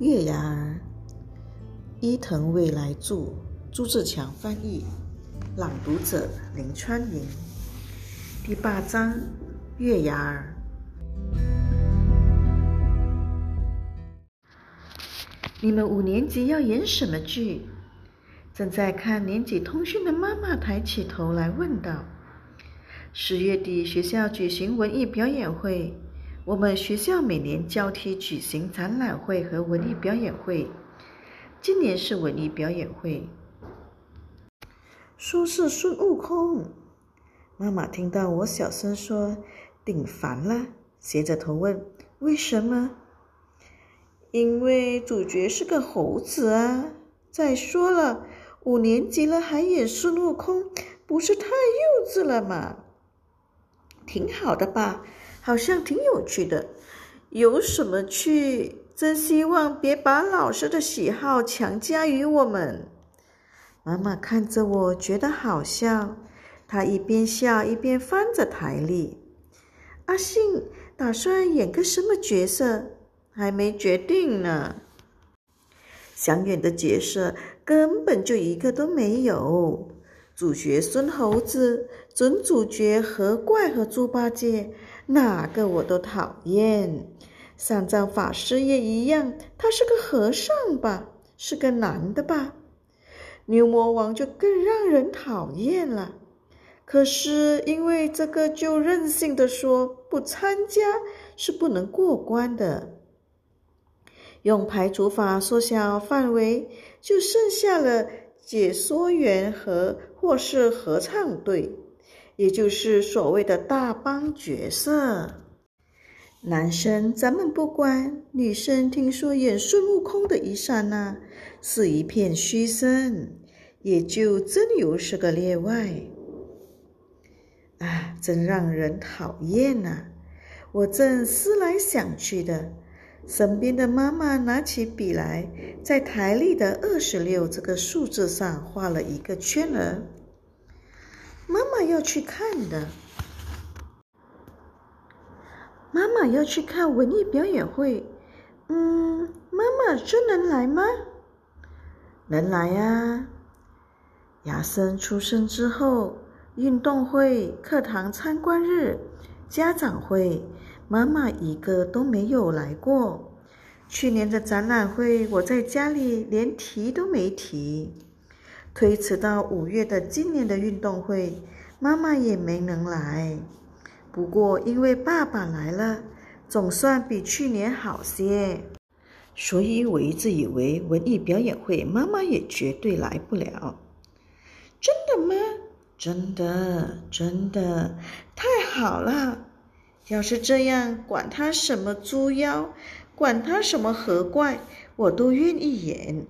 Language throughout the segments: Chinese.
月牙儿，伊藤未来著，朱自强翻译，朗读者林川云。第八章，月牙儿。你们五年级要演什么剧？正在看年级通讯的妈妈抬起头来问道：“十月底学校举行文艺表演会。”我们学校每年交替举行展览会和文艺表演会，今年是文艺表演会。说是孙悟空。妈妈听到我小声说，顶烦了，斜着头问：“为什么？”因为主角是个猴子啊！再说了，五年级了还演孙悟空，不是太幼稚了吗？挺好的吧？好像挺有趣的，有什么趣？真希望别把老师的喜好强加于我们。妈妈看着我，觉得好笑。她一边笑一边翻着台历。阿信打算演个什么角色？还没决定呢。想演的角色根本就一个都没有。主角孙猴子，准主角何怪和猪八戒。哪个我都讨厌，三藏法师也一样，他是个和尚吧，是个男的吧？牛魔王就更让人讨厌了。可是因为这个，就任性的说不参加是不能过关的。用排除法缩小范围，就剩下了解说员和或是合唱队。也就是所谓的大帮角色，男生咱们不管，女生听说演孙悟空的一刹那是一片嘘声，也就真有是个例外。啊，真让人讨厌呐！我正思来想去的，身边的妈妈拿起笔来，在台历的二十六这个数字上画了一个圈儿。妈妈要去看的，妈妈要去看文艺表演会。嗯，妈妈真能来吗？能来呀。亚森出生之后，运动会、课堂参观日、家长会，妈妈一个都没有来过。去年的展览会，我在家里连提都没提。推迟到五月的今年的运动会，妈妈也没能来。不过因为爸爸来了，总算比去年好些。所以我一直以为文艺表演会妈妈也绝对来不了。真的吗？真的，真的，太好了！要是这样，管他什么猪妖，管他什么河怪，我都愿意演。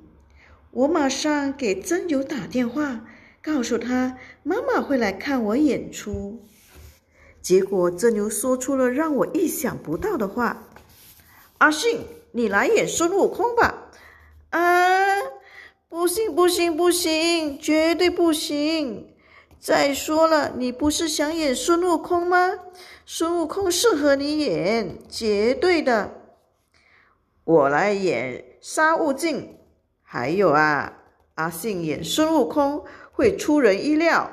我马上给真由打电话，告诉他妈妈会来看我演出。结果真由说出了让我意想不到的话：“阿信，你来演孙悟空吧！”啊，不行不行不行，绝对不行！再说了，你不是想演孙悟空吗？孙悟空适合你演，绝对的。我来演沙悟净。还有啊，阿信演孙悟空会出人意料，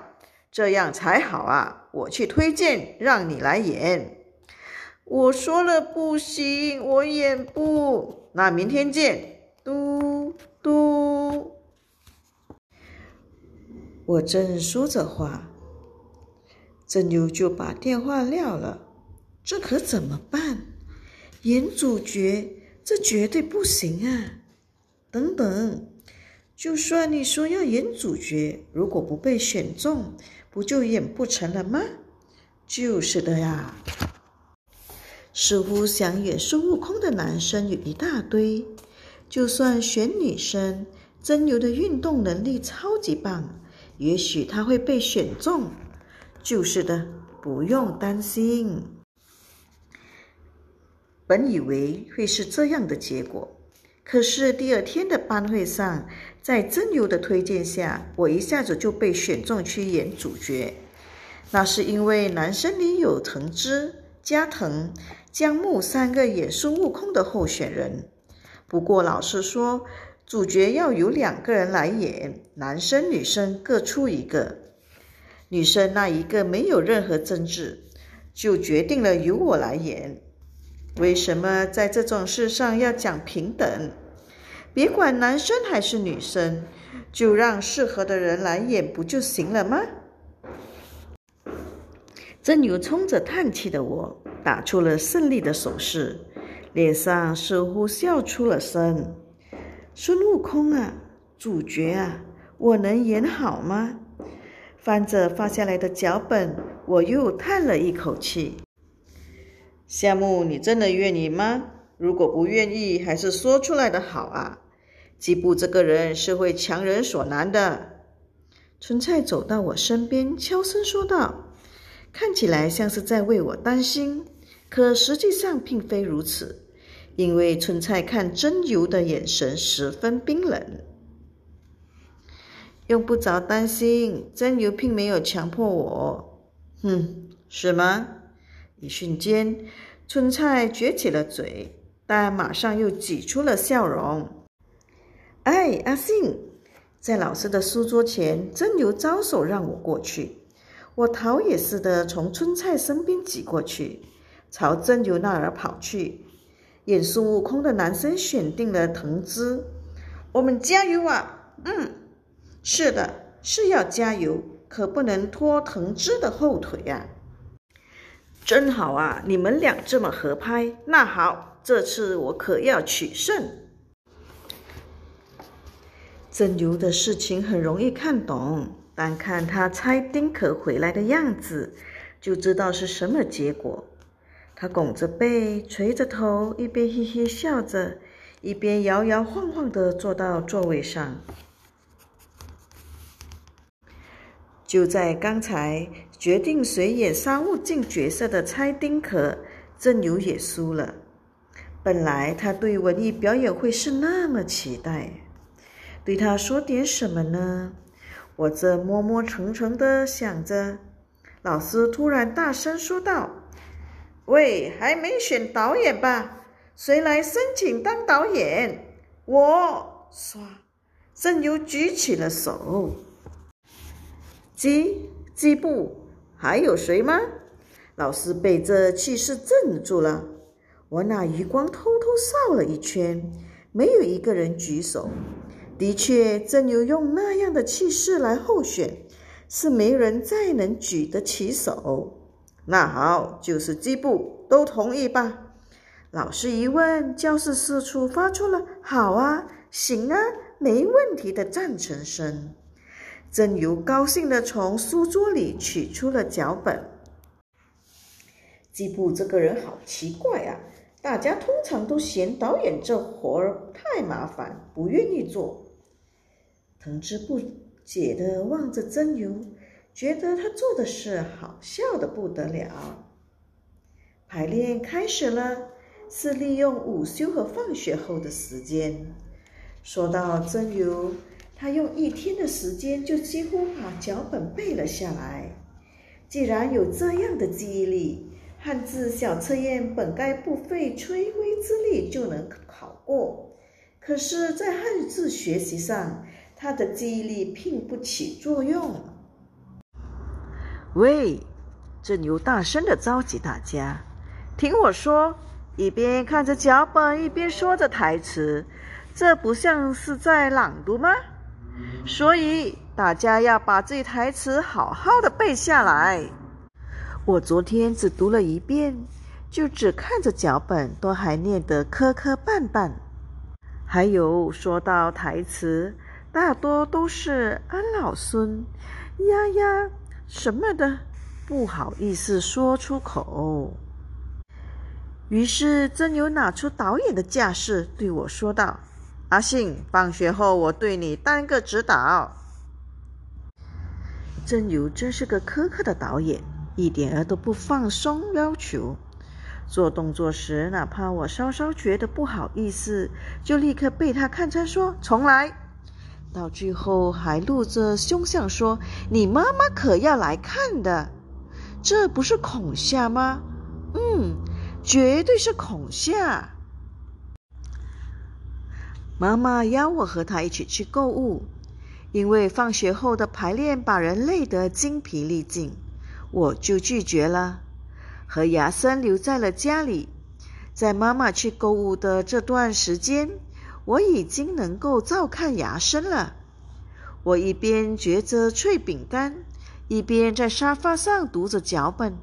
这样才好啊！我去推荐，让你来演。我说了不行，我演不。那明天见。嘟嘟。我正说着话，正妞就把电话撂了。这可怎么办？演主角，这绝对不行啊！等等，就算你说要演主角，如果不被选中，不就演不成了吗？就是的呀。似乎想演孙悟空的男生有一大堆，就算选女生，真牛的运动能力超级棒，也许他会被选中。就是的，不用担心。本以为会是这样的结果。可是第二天的班会上，在真由的推荐下，我一下子就被选中去演主角。那是因为男生里有藤枝、加藤、江木三个演孙悟空的候选人。不过老师说，主角要由两个人来演，男生女生各出一个。女生那一个没有任何争执，就决定了由我来演。为什么在这种事上要讲平等？别管男生还是女生，就让适合的人来演不就行了吗？真由冲着叹气的我，打出了胜利的手势，脸上似乎笑出了声。孙悟空啊，主角啊，我能演好吗？翻着发下来的脚本，我又叹了一口气。夏目，你真的愿意吗？如果不愿意，还是说出来的好啊。吉布这个人是会强人所难的。春菜走到我身边，悄声说道，看起来像是在为我担心，可实际上并非如此，因为春菜看真由的眼神十分冰冷。用不着担心，真由并没有强迫我。哼，是吗？一瞬间，春菜撅起了嘴，但马上又挤出了笑容。哎，阿信，在老师的书桌前，真由招手让我过去。我逃也似的从春菜身边挤过去，朝真由那儿跑去。演孙悟空的男生选定了藤枝，我们加油啊！嗯。是的，是要加油，可不能拖藤枝的后腿啊！真好啊，你们俩这么合拍。那好，这次我可要取胜。真由的事情很容易看懂，单看他拆丁壳回来的样子，就知道是什么结果。他拱着背，垂着头，一边嘿嘿笑着，一边摇摇晃晃地坐到座位上。就在刚才，决定谁演沙悟净角色的猜丁壳，真由也输了。本来他对文艺表演会是那么期待，对他说点什么呢？我这摸摸沉沉的想着，老师突然大声说道：“喂，还没选导演吧？谁来申请当导演？”我唰，真由举起了手。鸡鸡布，还有谁吗？老师被这气势镇住了。我拿余光偷偷扫了一圈，没有一个人举手。的确，真有用那样的气势来候选，是没人再能举得起手。那好，就是基布，都同意吧？老师一问，教室四处发出了“好啊，行啊，没问题”的赞成声。真由高兴地从书桌里取出了脚本。基布这个人好奇怪啊！大家通常都嫌导演这活儿太麻烦，不愿意做。藤枝不解地望着真由，觉得他做的事好笑的不得了。排练开始了，是利用午休和放学后的时间。说到真由。他用一天的时间就几乎把脚本背了下来。既然有这样的记忆力，汉字小测验本该不费吹灰之力就能考过。可是，在汉字学习上，他的记忆力并不起作用。喂，正由大声的召集大家，听我说，一边看着脚本，一边说着台词，这不像是在朗读吗？所以大家要把这台词好好的背下来。我昨天只读了一遍，就只看着脚本，都还念得磕磕绊绊。还有说到台词，大多都是“安老孙”“呀呀”什么的，不好意思说出口。于是真由拿出导演的架势，对我说道。阿信，放学后我对你单个指导。真由真是个苛刻的导演，一点儿都不放松要求。做动作时，哪怕我稍稍觉得不好意思，就立刻被他看穿，说重来。到最后还露着凶相说：“你妈妈可要来看的，这不是恐吓吗？”嗯，绝对是恐吓。妈妈邀我和她一起去购物，因为放学后的排练把人累得精疲力尽，我就拒绝了，和牙森留在了家里。在妈妈去购物的这段时间，我已经能够照看牙森了。我一边嚼着脆饼干，一边在沙发上读着脚本。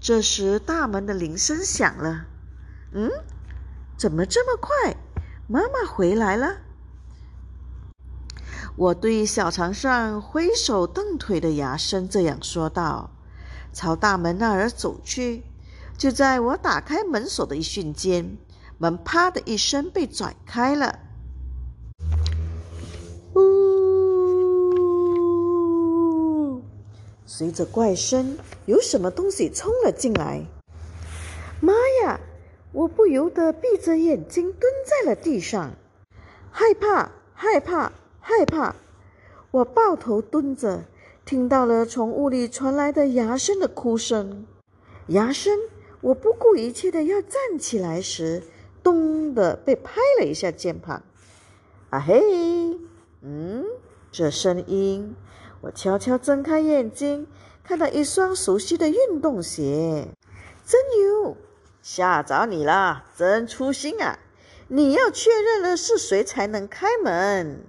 这时，大门的铃声响了。嗯，怎么这么快？妈妈回来了。我对小床上挥手蹬腿的牙生这样说道，朝大门那儿走去。就在我打开门锁的一瞬间，门啪的一声被拽开了。呜！随着怪声，有什么东西冲了进来。妈呀！我不由得闭着眼睛蹲在了地上，害怕，害怕，害怕！我抱头蹲着，听到了从屋里传来的牙声的哭声。牙声！我不顾一切的要站起来时，咚的被拍了一下键盘。啊嘿！嗯，这声音！我悄悄睁开眼睛，看到一双熟悉的运动鞋。真牛！吓着你了，真粗心啊！你要确认了是谁才能开门。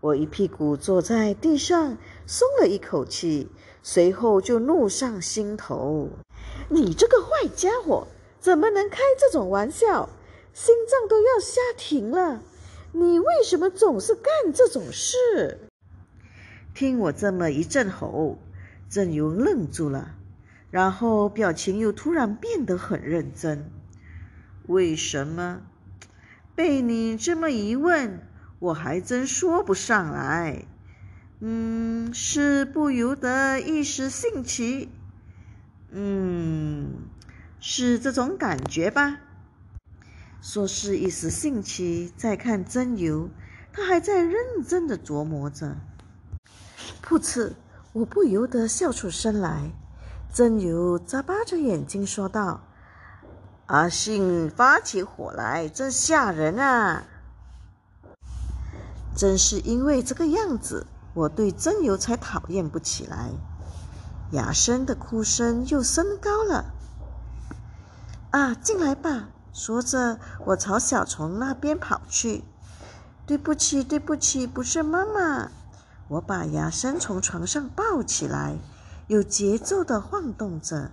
我一屁股坐在地上，松了一口气，随后就怒上心头：你这个坏家伙，怎么能开这种玩笑？心脏都要吓停了！你为什么总是干这种事？听我这么一阵吼，郑由愣住了。然后表情又突然变得很认真。为什么？被你这么一问，我还真说不上来。嗯，是不由得一时兴起。嗯，是这种感觉吧？说是一时兴起，在看真由，他还在认真的琢磨着。噗嗤，我不由得笑出声来。真由眨巴着眼睛说道：“阿信发起火来真吓人啊！正是因为这个样子，我对真由才讨厌不起来。”哑声的哭声又升高了。啊，进来吧！说着，我朝小虫那边跑去。对不起，对不起，不是妈妈。我把牙生从床上抱起来。有节奏的晃动着，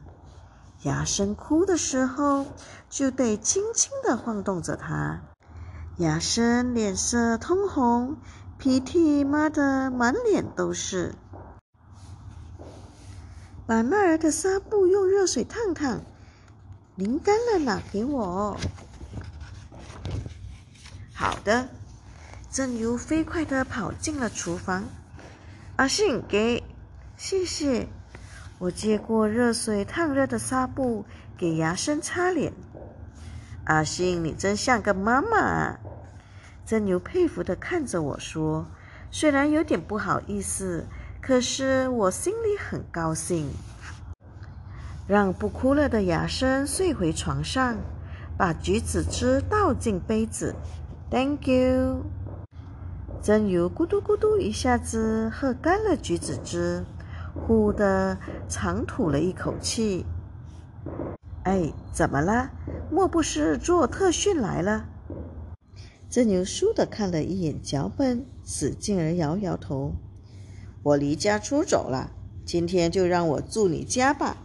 牙生哭的时候就得轻轻的晃动着它。牙生脸色通红，鼻涕抹得满脸都是。把那儿的纱布用热水烫烫，淋干了拿给我。好的，正如飞快的跑进了厨房。阿信，给，谢谢。我接过热水烫热的纱布，给牙生擦脸。阿信，你真像个妈妈啊！真牛佩服的看着我说：“虽然有点不好意思，可是我心里很高兴。”让不哭了的雅生睡回床上，把橘子汁倒进杯子。Thank you。真牛咕嘟咕嘟一下子喝干了橘子汁。呼的长吐了一口气。哎，怎么了？莫不是做特训来了？真牛倏地看了一眼脚本，使劲儿摇摇头。我离家出走了，今天就让我住你家吧。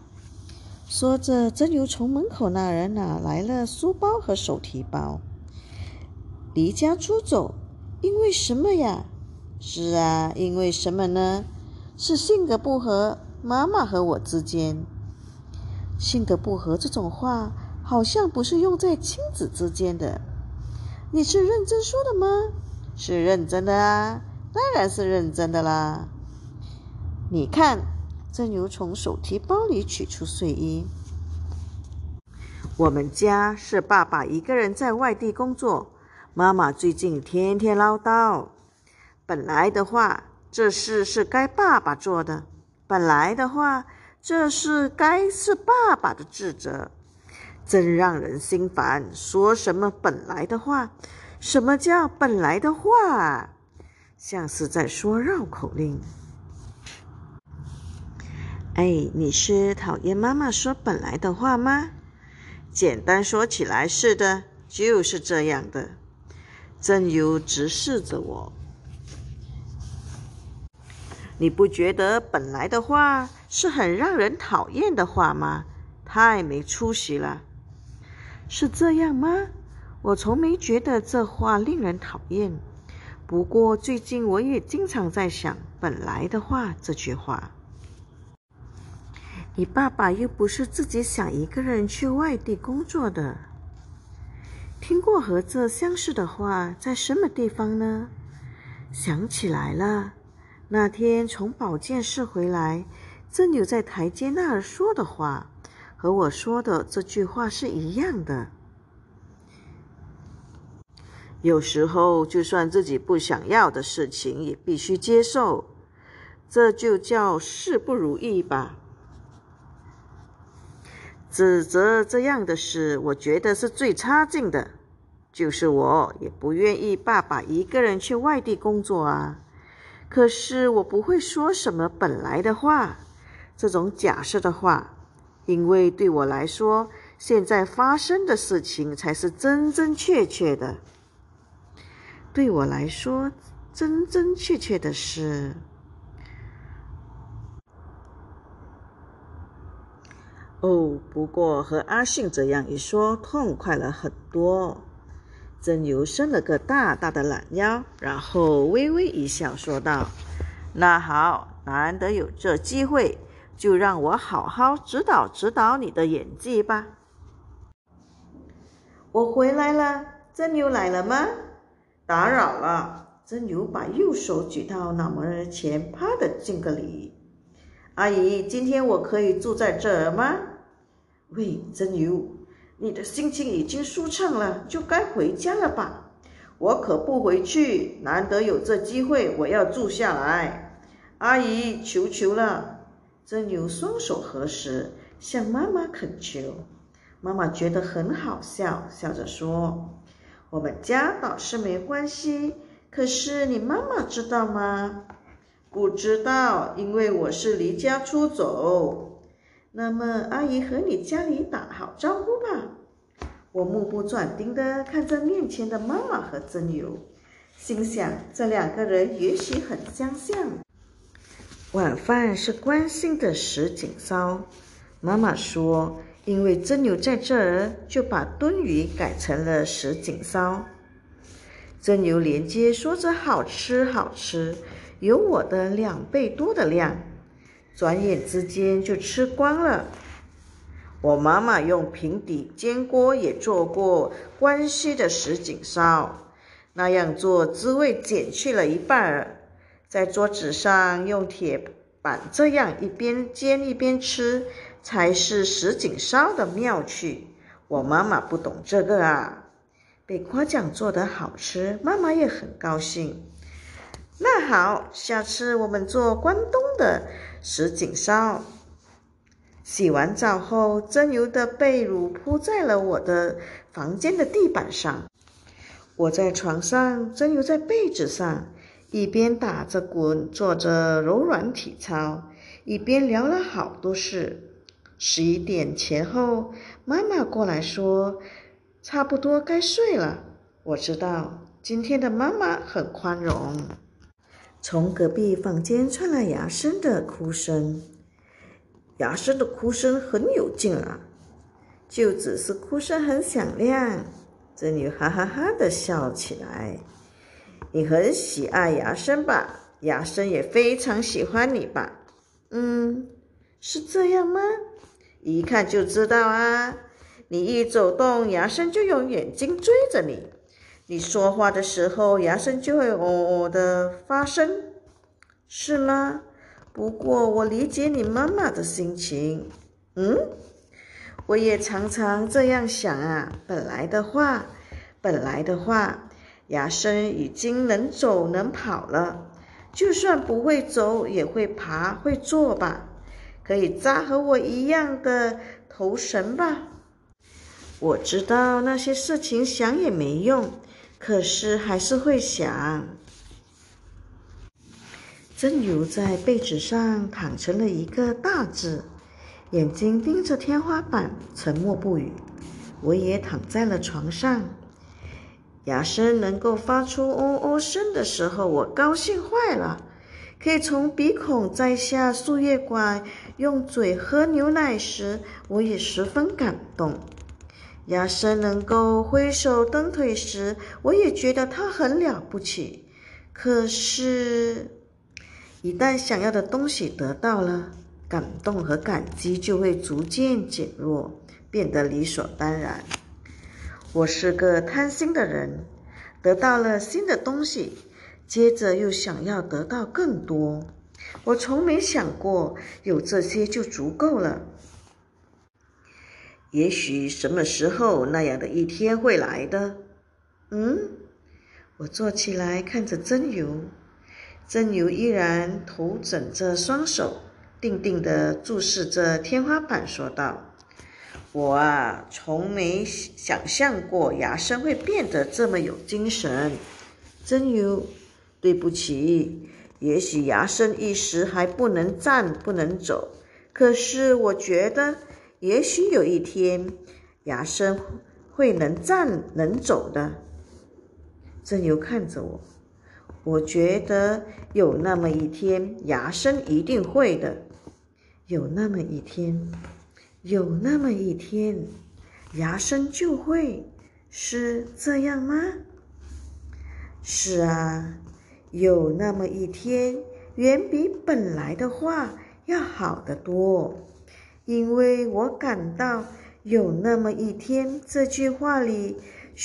说着，真由从门口那人拿来了书包和手提包。离家出走？因为什么呀？是啊，因为什么呢？是性格不合，妈妈和我之间性格不合这种话，好像不是用在亲子之间的。你是认真说的吗？是认真的啊，当然是认真的啦。你看，正由从手提包里取出睡衣。我们家是爸爸一个人在外地工作，妈妈最近天天唠叨。本来的话。这事是该爸爸做的。本来的话，这事该是爸爸的职责，真让人心烦。说什么本来的话，什么叫本来的话？像是在说绕口令。哎，你是讨厌妈妈说本来的话吗？简单说起来是的，就是这样的。正由直视着我，你不觉得本来的话是很让人讨厌的话吗？太没出息了。是这样吗？我从没觉得这话令人讨厌。不过最近我也经常在想“本来的话”这句话。你爸爸又不是自己想一个人去外地工作的。听过和这相似的话，在什么地方呢？想起来了，那天从保健室回来，正有在台阶那儿说的话，和我说的这句话是一样的。有时候，就算自己不想要的事情，也必须接受，这就叫事不如意吧。指责这样的事，我觉得是最差劲的。就是我也不愿意爸爸一个人去外地工作啊。可是我不会说什么本来的话，这种假设的话，因为对我来说，现在发生的事情才是真真切切的。对我来说，真真切切的是，哦，不过和阿信这样一说，痛快了很多。真由伸了个大大的懒腰，然后微微一笑，说道：“那好，难得有这机会，就让我好好指导指导你的演技吧。”我回来了，真由来了吗？打扰了，真由把右手举到脑门前，啪的敬个礼。阿姨，今天我可以住在这儿吗？喂，真牛，你的心情已经舒畅了，就该回家了吧？我可不回去，难得有这机会，我要住下来。阿姨，求求了。真牛双手合十，向妈妈恳求。妈妈觉得很好笑，笑着说。我们家倒是没关系，可是你妈妈知道吗？不知道，因为我是离家出走。那么，阿姨和你家里打好招呼吧。我目不转睛地看着面前的妈妈和真由，心想这两个人也许很相像。晚饭是关心的什锦烧，妈妈说。因为真牛在这儿，就把炖鱼改成了什锦烧。真牛连接说着好吃好吃，有我的两倍多的量，转眼之间就吃光了。我妈妈用平底煎锅也做过关西的什锦烧，那样做滋味减去了一半儿。在桌子上用铁板这样一边煎一边吃。才是什锦烧的妙趣。我妈妈不懂这个啊，被夸奖做得好吃，妈妈也很高兴。那好，下次我们做关东的石井烧。洗完澡后，真由的被褥铺在了我的房间的地板上。我在床上，真由在被子上，一边打着滚做着柔软体操，一边聊了好多事。十一点前后，妈妈过来说：“差不多该睡了。”我知道今天的妈妈很宽容。从隔壁房间传来牙生的哭声，牙生的哭声很有劲啊，就只是哭声很响亮。这女哈哈哈的笑起来。你很喜爱牙生吧？牙生也非常喜欢你吧？嗯，是这样吗？一看就知道啊！你一走动，牙生就用眼睛追着你；你说话的时候，牙生就会哦哦的发声，是吗？不过我理解你妈妈的心情。嗯，我也常常这样想啊。本来的话，本来的话，牙生已经能走能跑了，就算不会走，也会爬会坐吧。可以扎和我一样的头绳吧。我知道那些事情想也没用，可是还是会想。真如在被子上躺成了一个大字，眼睛盯着天花板，沉默不语。我也躺在了床上，牙声能够发出哦哦声的时候，我高兴坏了。可以从鼻孔摘下输液管，用嘴喝牛奶时，我也十分感动。牙生能够挥手蹬腿时，我也觉得他很了不起。可是，一旦想要的东西得到了，感动和感激就会逐渐减弱，变得理所当然。我是个贪心的人，得到了新的东西。接着又想要得到更多，我从没想过有这些就足够了。也许什么时候那样的一天会来的。嗯，我坐起来看着真由，真由依然头枕着双手，定定地注视着天花板，说道：“我啊，从没想象过牙生会变得这么有精神。”真由。对不起，也许牙生一时还不能站，不能走。可是我觉得，也许有一天，牙生会能站能走的。正由看着我，我觉得有那么一天，牙生一定会的。有那么一天，有那么一天，牙生就会，是这样吗？是啊。有那么一天，远比本来的话要好得多，因为我感到有那么一天这句话里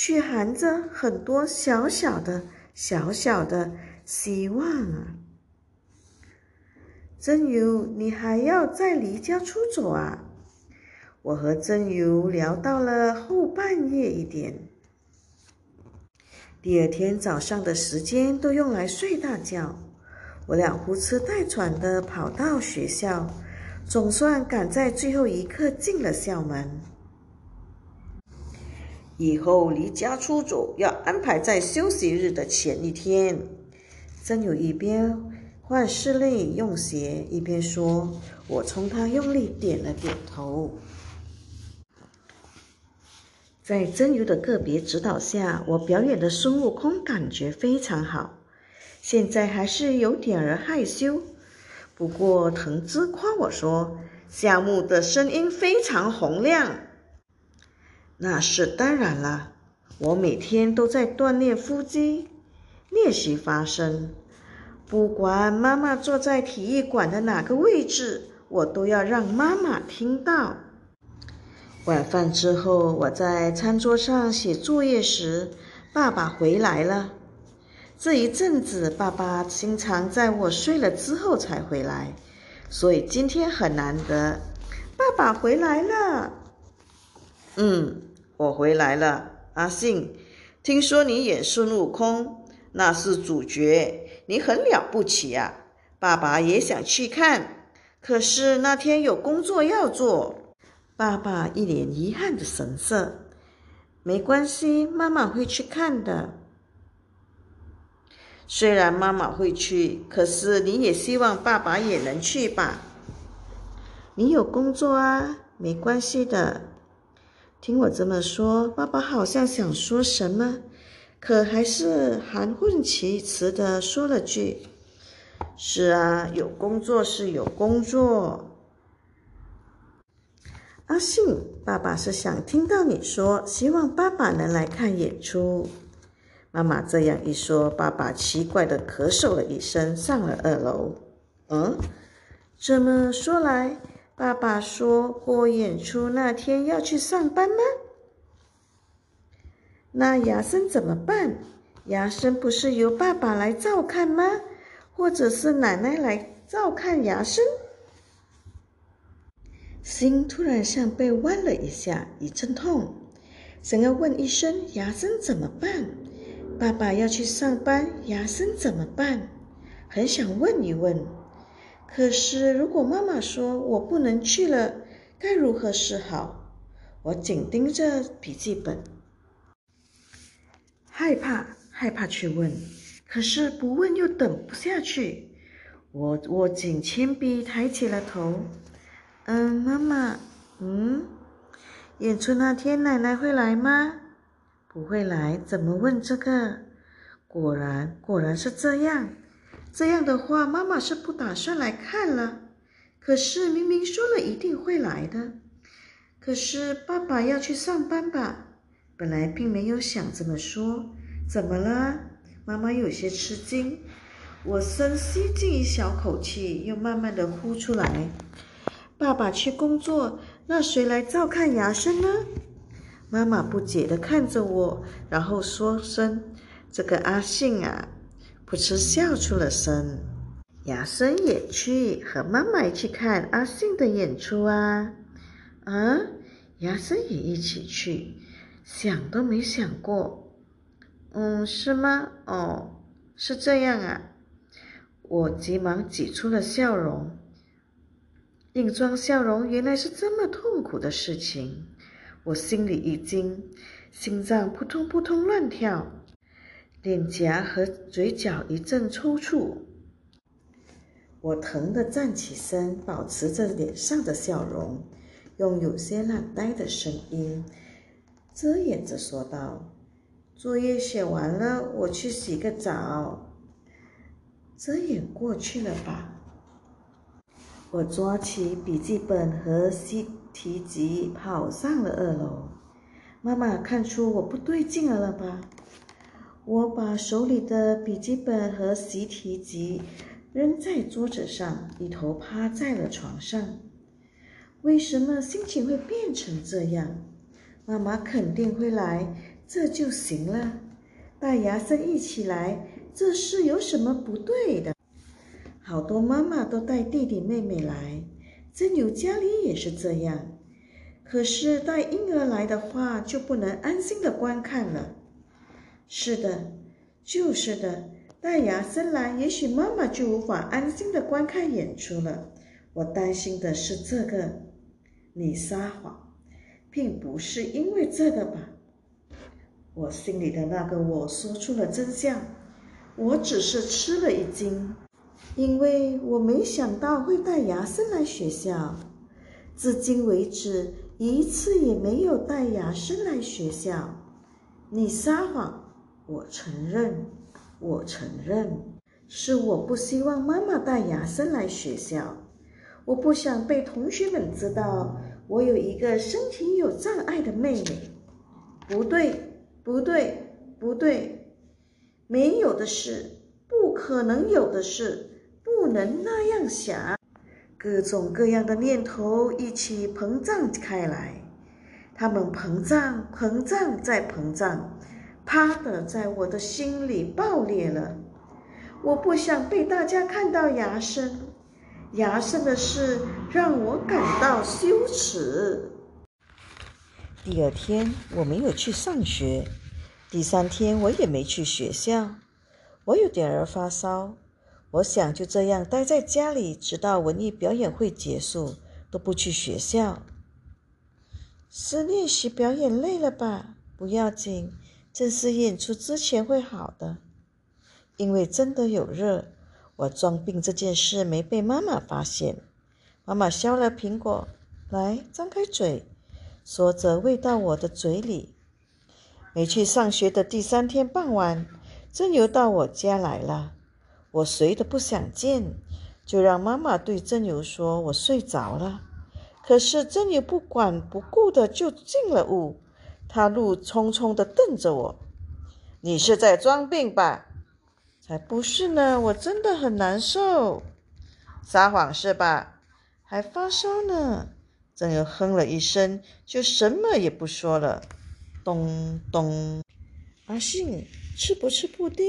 蕴含着很多小小的、小小的希望啊！真由，你还要再离家出走啊？我和真由聊到了后半夜一点。第二天早上的时间都用来睡大觉，我俩呼哧带喘的跑到学校，总算赶在最后一刻进了校门。以后离家出走要安排在休息日的前一天。真有一边换室内用鞋，一边说，我冲他用力点了点头。在真由的个别指导下，我表演的孙悟空感觉非常好。现在还是有点儿害羞，不过藤枝夸我说，夏木的声音非常洪亮。那是当然了，我每天都在锻炼腹肌，练习发声。不管妈妈坐在体育馆的哪个位置，我都要让妈妈听到。晚饭之后，我在餐桌上写作业时，爸爸回来了。这一阵子，爸爸经常在我睡了之后才回来，所以今天很难得。爸爸回来了。嗯，我回来了。阿信，听说你演孙悟空，那是主角，你很了不起呀。爸爸也想去看，可是那天有工作要做。爸爸一脸遗憾的神色。没关系，妈妈会去看的。虽然妈妈会去，可是你也希望爸爸也能去吧？你有工作啊，没关系的。听我这么说，爸爸好像想说什么，可还是含混其辞的说了句：“是啊，有工作是有工作。”阿信，爸爸是想听到你说，希望爸爸能来看演出。妈妈这样一说，爸爸奇怪的咳嗽了一声，上了二楼。嗯，这么说来，爸爸说过演出那天要去上班吗？那牙生怎么办？牙生不是由爸爸来照看吗？或者是奶奶来照看牙生？心突然像被剜了一下，一阵痛，想要问一声：“牙生怎么办？”爸爸要去上班，牙生怎么办？很想问一问，可是如果妈妈说我不能去了，该如何是好？我紧盯着笔记本。害怕，害怕去问，可是不问又等不下去。我握紧铅笔，抬起了头。嗯，妈妈，嗯，演出那天奶奶会来吗？不会来，怎么问这个？果然，果然是这样。这样的话，妈妈是不打算来看了。可是明明说了一定会来的。可是爸爸要去上班吧？本来并没有想这么说。怎么了？妈妈有些吃惊。我深吸进一小口气，又慢慢的呼出来。爸爸去工作，那谁来照看牙生呢？妈妈不解地看着我，然后说声：“这个阿信啊，噗嗤笑出了声。牙生也去和妈妈一起看阿信的演出啊。啊，牙生也一起去，想都没想过。嗯，是吗？哦，是这样啊。我急忙挤出了笑容，硬装笑容，原来是这么痛苦的事情。我心里一惊，心脏扑通扑通乱跳，脸颊和嘴角一阵抽搐。我疼得站起身，保持着脸上的笑容，用有些懒呆的声音遮掩着说道：“作业写完了，我去洗个澡。”遮掩过去了吧？我抓起笔记本和吸。提及跑上了二楼，妈妈看出我不对劲了吧？我把手里的笔记本和习题集扔在桌子上，一头趴在了床上。为什么心情会变成这样？妈妈肯定会来，这就行了。带牙生一起来，这是有什么不对的？好多妈妈都带弟弟妹妹来。真牛家里也是这样，可是带婴儿来的话，就不能安心的观看了。是的，就是的，带牙生来，也许妈妈就无法安心的观看演出了。我担心的是这个。你撒谎，并不是因为这个吧？我心里的那个我说出了真相，我只是吃了一惊。因为我没想到会带牙生来学校，至今为止一次也没有带牙生来学校。你撒谎，我承认，我承认，是我不希望妈妈带牙生来学校，我不想被同学们知道我有一个身体有障碍的妹妹。不对，不对，不对，没有的事，不可能有的事。不能那样想，各种各样的念头一起膨胀开来，它们膨胀、膨胀再膨胀，啪的在我的心里爆裂了。我不想被大家看到牙生，牙生的事让我感到羞耻。第二天我没有去上学，第三天我也没去学校，我有点儿发烧。我想就这样待在家里，直到文艺表演会结束，都不去学校。是练习表演累了吧？不要紧，正式演出之前会好的。因为真的有热，我装病这件事没被妈妈发现。妈妈削了苹果，来，张开嘴，说着喂到我的嘴里。没去上学的第三天傍晚，真由到我家来了。我谁都不想见，就让妈妈对真由说：“我睡着了。”可是真由不管不顾的就进了屋，他怒冲冲的瞪着我：“你是在装病吧？”“才不是呢，我真的很难受。”“撒谎是吧？”“还发烧呢。”真由哼了一声，就什么也不说了。咚咚，阿信，吃不吃布丁？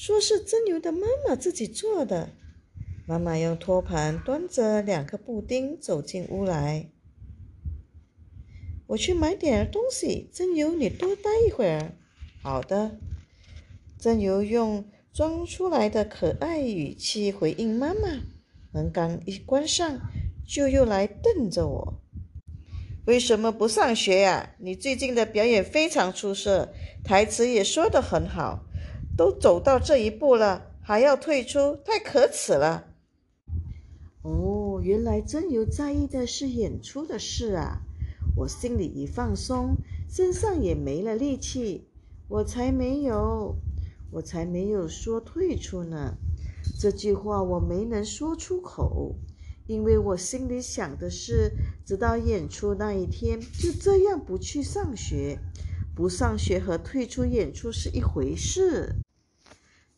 说是真牛的妈妈自己做的。妈妈用托盘端着两个布丁走进屋来。我去买点东西，真牛，你多待一会儿。好的。真牛用装出来的可爱语气回应妈妈。门刚一关上，就又来瞪着我。为什么不上学呀？你最近的表演非常出色，台词也说得很好，都走到这一步了，还要退出，太可耻了。哦，原来真由在意的是演出的事啊！我心里一放松，身上也没了力气。我才没有，我才没有说退出呢。这句话我没能说出口。因为我心里想的是，直到演出那一天，就这样不去上学。不上学和退出演出是一回事。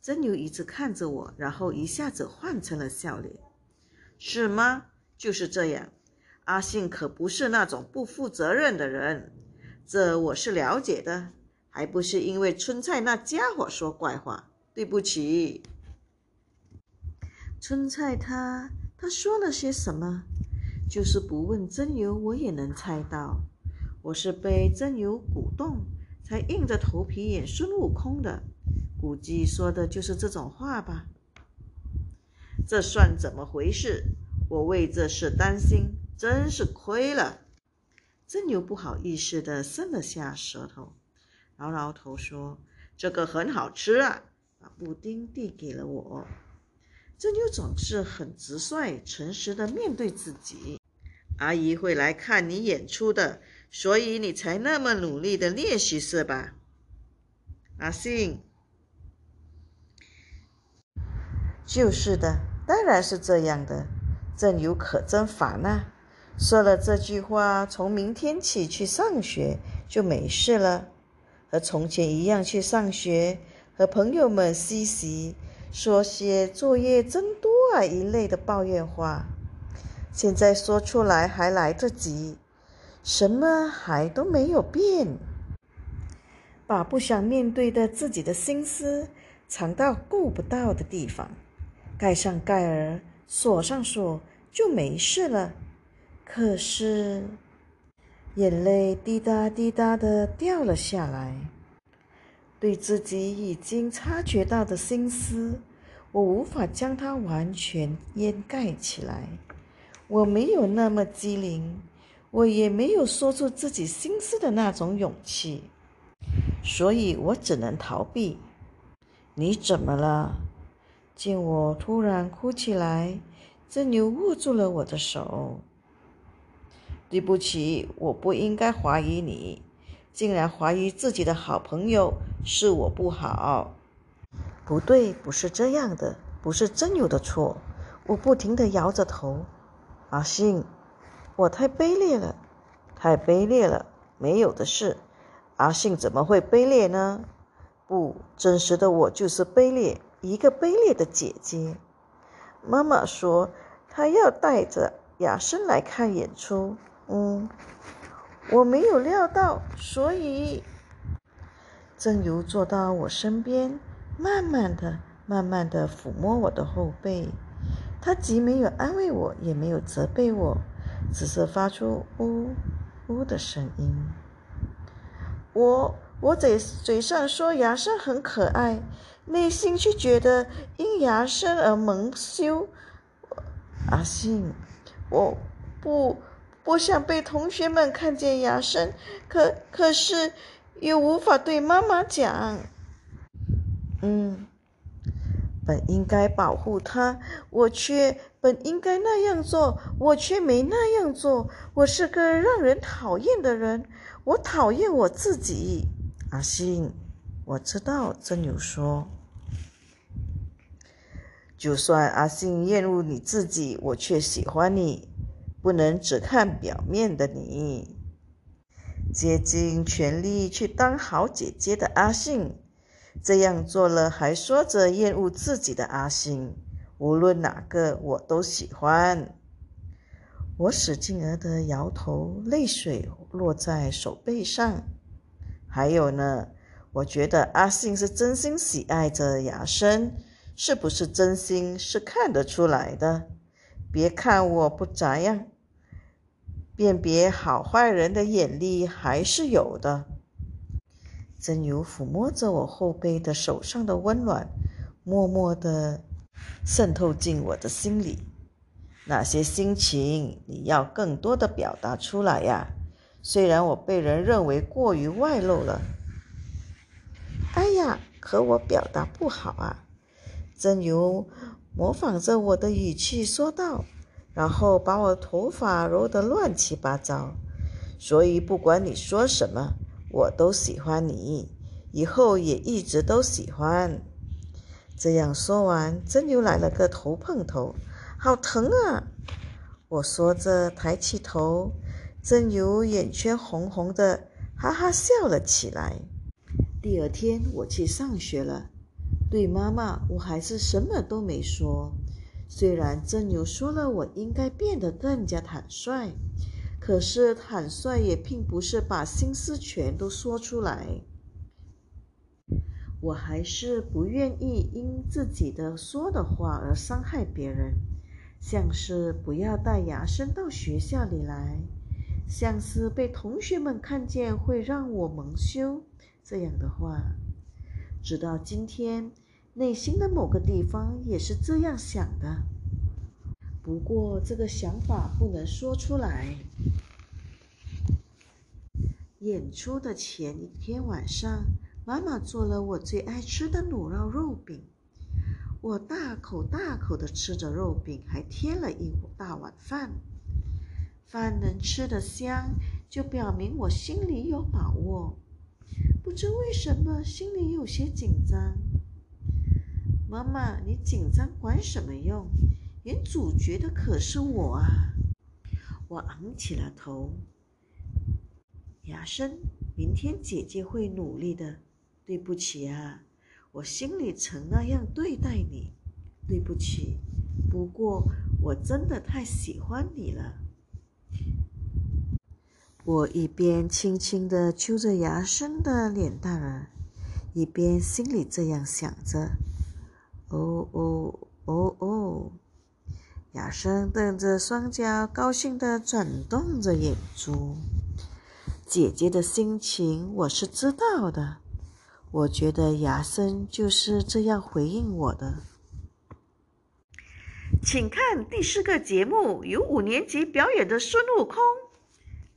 真由一直看着我，然后一下子换成了笑脸。是吗？就是这样。阿信可不是那种不负责任的人，这我是了解的。还不是因为春菜那家伙说怪话。对不起，春菜他。他说了些什么？就是不问真由，我也能猜到。我是被真由鼓动，才硬着头皮演孙悟空的。估计说的就是这种话吧。这算怎么回事？我为这事担心，真是亏了。真牛不好意思的伸了下舌头，挠挠头说：“这个很好吃啊！”把布丁递给了我。真牛总是很直率、诚实的面对自己。阿姨会来看你演出的，所以你才那么努力的练习，是吧？阿信，就是的，当然是这样的。真由可真烦呐！说了这句话，从明天起去上学就没事了，和从前一样去上学，和朋友们嬉戏。说些作业真多啊一类的抱怨话，现在说出来还来得及，什么还都没有变。把不想面对的自己的心思藏到够不到的地方，盖上盖儿，锁上锁，就没事了。可是，眼泪滴答滴答的掉了下来。对自己已经察觉到的心思，我无法将它完全掩盖起来。我没有那么机灵，我也没有说出自己心思的那种勇气，所以我只能逃避。你怎么了？见我突然哭起来，真牛握住了我的手。对不起，我不应该怀疑你。竟然怀疑自己的好朋友是我不好，不对，不是这样的，不是真牛的错。我不停地摇着头。阿信，我太卑劣了，太卑劣了，没有的事。阿信怎么会卑劣呢？不，真实的我就是卑劣，一个卑劣的姐姐。妈妈说她要带着雅生来看演出。嗯。我没有料到，所以正如坐到我身边，慢慢的、慢慢的抚摸我的后背。他既没有安慰我，也没有责备我，只是发出呜呜的声音。我我嘴嘴上说牙生很可爱，内心却觉得因牙生而蒙羞。阿信，我不。我想被同学们看见牙生，可可是又无法对妈妈讲。嗯，本应该保护他，我却本应该那样做，我却没那样做。我是个让人讨厌的人，我讨厌我自己。阿信，我知道真有说，就算阿信厌恶你自己，我却喜欢你。不能只看表面的你，竭尽全力去当好姐姐的阿信，这样做了还说着厌恶自己的阿信，无论哪个我都喜欢。我使劲儿的摇头，泪水落在手背上。还有呢，我觉得阿信是真心喜爱着雅生，是不是真心是看得出来的。别看我不咋样，辨别好坏人的眼力还是有的。真如抚摸着我后背的手上的温暖，默默地渗透进我的心里。那些心情，你要更多的表达出来呀。虽然我被人认为过于外露了。哎呀，可我表达不好啊！真由模仿着我的语气说道，然后把我头发揉得乱七八糟。所以不管你说什么，我都喜欢你，以后也一直都喜欢。这样说完，真由来了个头碰头，好疼啊！我说着抬起头，真由眼圈红红的，哈哈笑了起来。第二天我去上学了，对妈妈我还是什么都没说。虽然真牛说了我应该变得更加坦率，可是坦率也并不是把心思全都说出来。我还是不愿意因自己的说的话而伤害别人，像是不要带牙生到学校里来，像是被同学们看见会让我蒙羞。这样的话，直到今天，内心的某个地方也是这样想的。不过，这个想法不能说出来。演出的前一天晚上，妈妈做了我最爱吃的卤肉肉饼。我大口大口的吃着肉饼，还添了一大碗饭。饭能吃得香，就表明我心里有把握。不知为什么，心里有些紧张。妈妈，你紧张管什么用？演主角的可是我啊！我昂起了头。雅生，明天姐姐会努力的。对不起啊，我心里曾那样对待你。对不起，不过我真的太喜欢你了。我一边轻轻地揪着牙生的脸蛋儿，一边心里这样想着：“哦哦哦哦！”牙生瞪着双脚，高兴地转动着眼珠。姐姐的心情我是知道的，我觉得牙生就是这样回应我的。请看第四个节目，由五年级表演的孙悟空。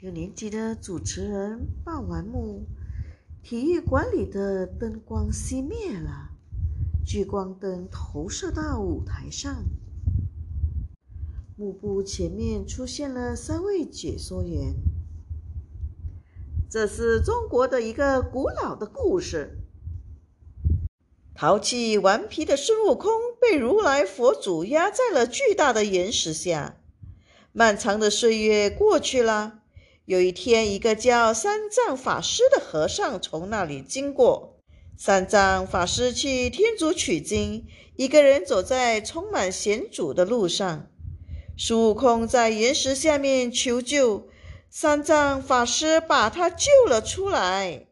六年级的主持人报完幕，体育馆里的灯光熄灭了，聚光灯投射到舞台上，幕布前面出现了三位解说员。这是中国的一个古老的故事：淘气顽皮的孙悟空被如来佛祖压在了巨大的岩石下，漫长的岁月过去了。有一天，一个叫三藏法师的和尚从那里经过。三藏法师去天竺取经，一个人走在充满险阻的路上。孙悟空在岩石下面求救，三藏法师把他救了出来。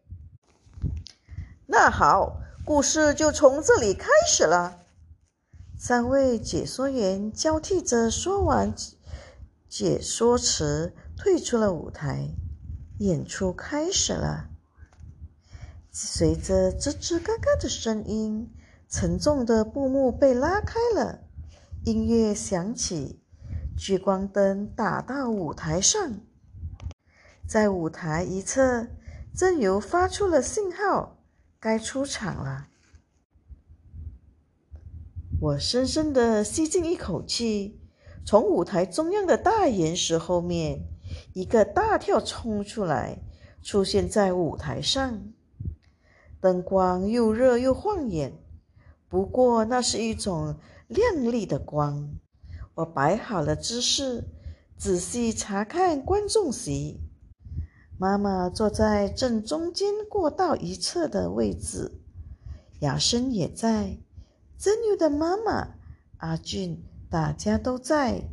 那好，故事就从这里开始了。三位解说员交替着说完解说词。退出了舞台，演出开始了。随着吱吱嘎嘎的声音，沉重的布幕被拉开了，音乐响起，聚光灯打到舞台上。在舞台一侧，正由发出了信号，该出场了。我深深的吸进一口气，从舞台中央的大岩石后面。一个大跳冲出来，出现在舞台上，灯光又热又晃眼。不过那是一种亮丽的光。我摆好了姿势，仔细查看观众席。妈妈坐在正中间过道一侧的位置，雅生也在。真牛的妈妈阿俊，大家都在。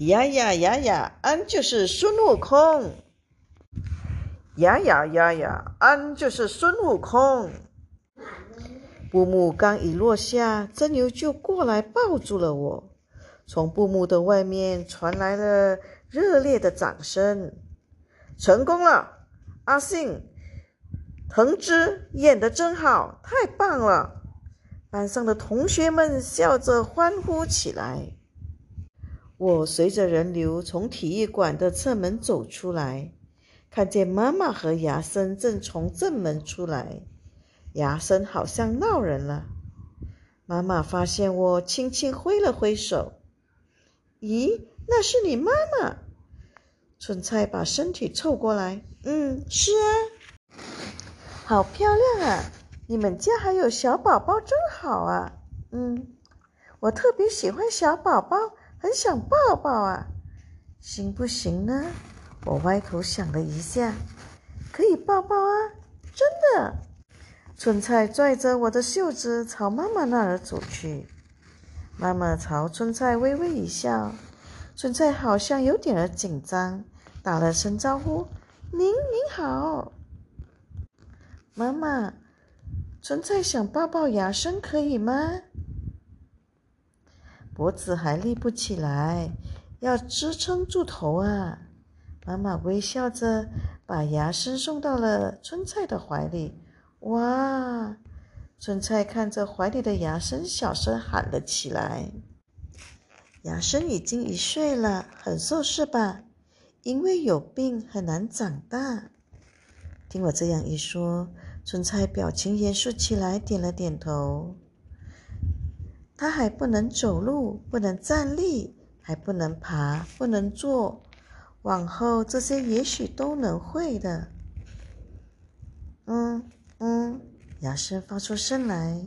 呀呀呀呀！俺就是孙悟空。呀呀呀呀！俺就是孙悟空。布幕刚一落下，真牛就过来抱住了我。从布幕的外面传来了热烈的掌声。成功了，阿信、藤枝演的真好，太棒了！班上的同学们笑着欢呼起来。我随着人流从体育馆的侧门走出来，看见妈妈和牙生正从正门出来，牙生好像闹人了。妈妈发现我，轻轻挥了挥手。咦，那是你妈妈？春菜把身体凑过来。嗯，是啊，好漂亮啊！你们家还有小宝宝，真好啊。嗯，我特别喜欢小宝宝，很想抱抱啊。行不行呢？我歪头想了一下，可以抱抱啊，真的。春菜拽着我的袖子朝妈妈那儿走去，妈妈朝春菜微微一笑，春菜好像有点儿紧张，打了声招呼：“您您好，妈妈。”春菜想抱抱牙生，可以吗？脖子还立不起来，要支撑住头啊！妈妈微笑着把牙生送到了春菜的怀里。哇！春菜看着怀里的牙生，小声喊了起来：“牙生已经一岁了，很瘦是吧？因为有病，很难长大。”听我这样一说，春菜表情严肃起来，点了点头。他还不能走路，不能站立，还不能爬，不能坐。往后这些也许都能会的。嗯。嗯，牙生发出声来，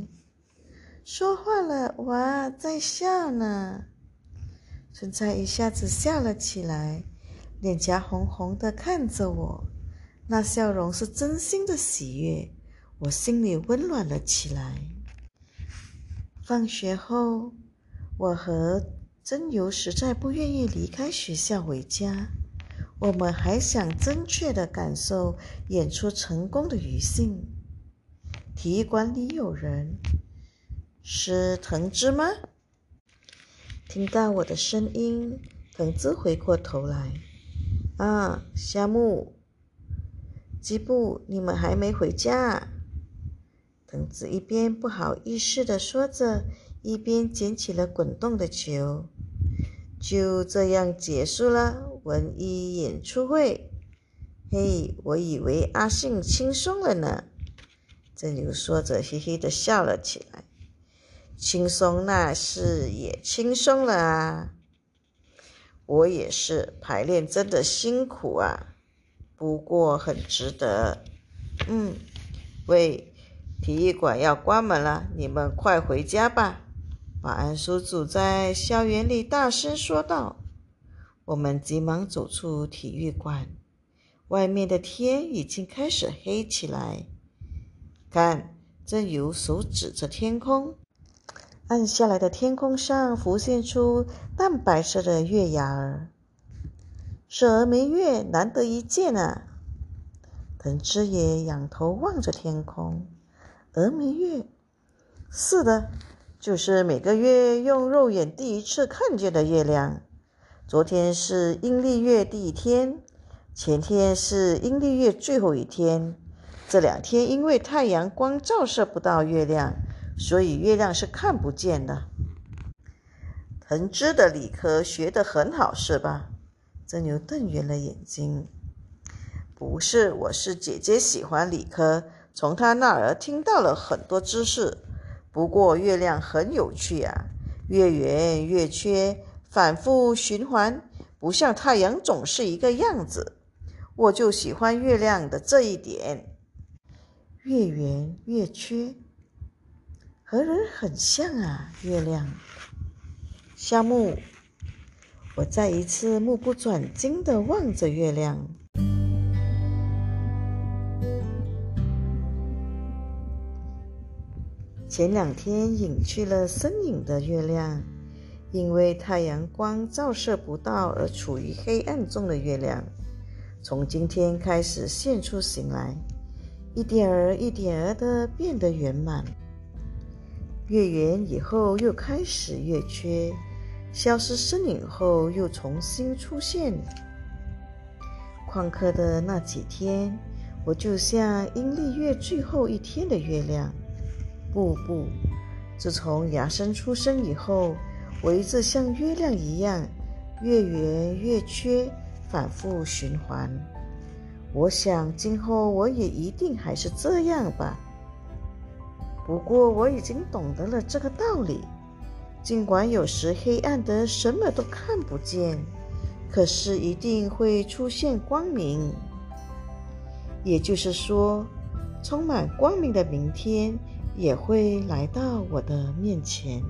说话了。哇，在笑呢。春菜一下子笑了起来，脸颊红红的，看着我，那笑容是真心的喜悦，我心里温暖了起来。放学后，我和真由实在不愿意离开学校回家，我们还想真切的感受演出成功的余兴。体育馆里有人，是藤枝吗？听到我的声音，藤枝回过头来。啊，夏木，吉布，你们还没回家？藤子一边不好意思的说着，一边捡起了滚动的球。就这样结束了文艺演出会。嘿，我以为阿信轻松了呢。正牛说着，嘿嘿的笑了起来。轻松那是也轻松了啊！我也是，排练真的辛苦啊，不过很值得。嗯，喂，体育馆要关门了，你们快回家吧。保安叔叔在校园里大声说道。我们急忙走出体育馆，外面的天已经开始黑起来。看，正由手指着天空，暗下来的天空上浮现出淡白色的月牙儿。是峨眉月，难得一见啊！藤枝也仰头望着天空。峨眉月，是的，就是每个月用肉眼第一次看见的月亮。昨天是阴历月第一天，前天是阴历月最后一天。这两天因为太阳光照射不到月亮，所以月亮是看不见的。藤枝的理科学得很好，是吧？真牛瞪圆了眼睛。不是，我是姐姐喜欢理科，从他那儿听到了很多知识。不过月亮很有趣啊，月圆月缺，反复循环，不像太阳总是一个样子。我就喜欢月亮的这一点。月圆月缺，和人很像啊！月亮，夏木，我再一次目不转睛的望着月亮。前两天隐去了身影的月亮，因为太阳光照射不到而处于黑暗中的月亮，从今天开始现出形来。一点儿一点儿的变得圆满，月圆以后又开始月缺，消失身影后又重新出现。旷课的那几天，我就像阴历月最后一天的月亮。不不，自从牙生出生以后，我一直像月亮一样，月圆月缺，反复循环。我想今后我也一定还是这样吧。不过我已经懂得了这个道理，尽管有时黑暗的什么都看不见，可是一定会出现光明。也就是说，充满光明的明天也会来到我的面前。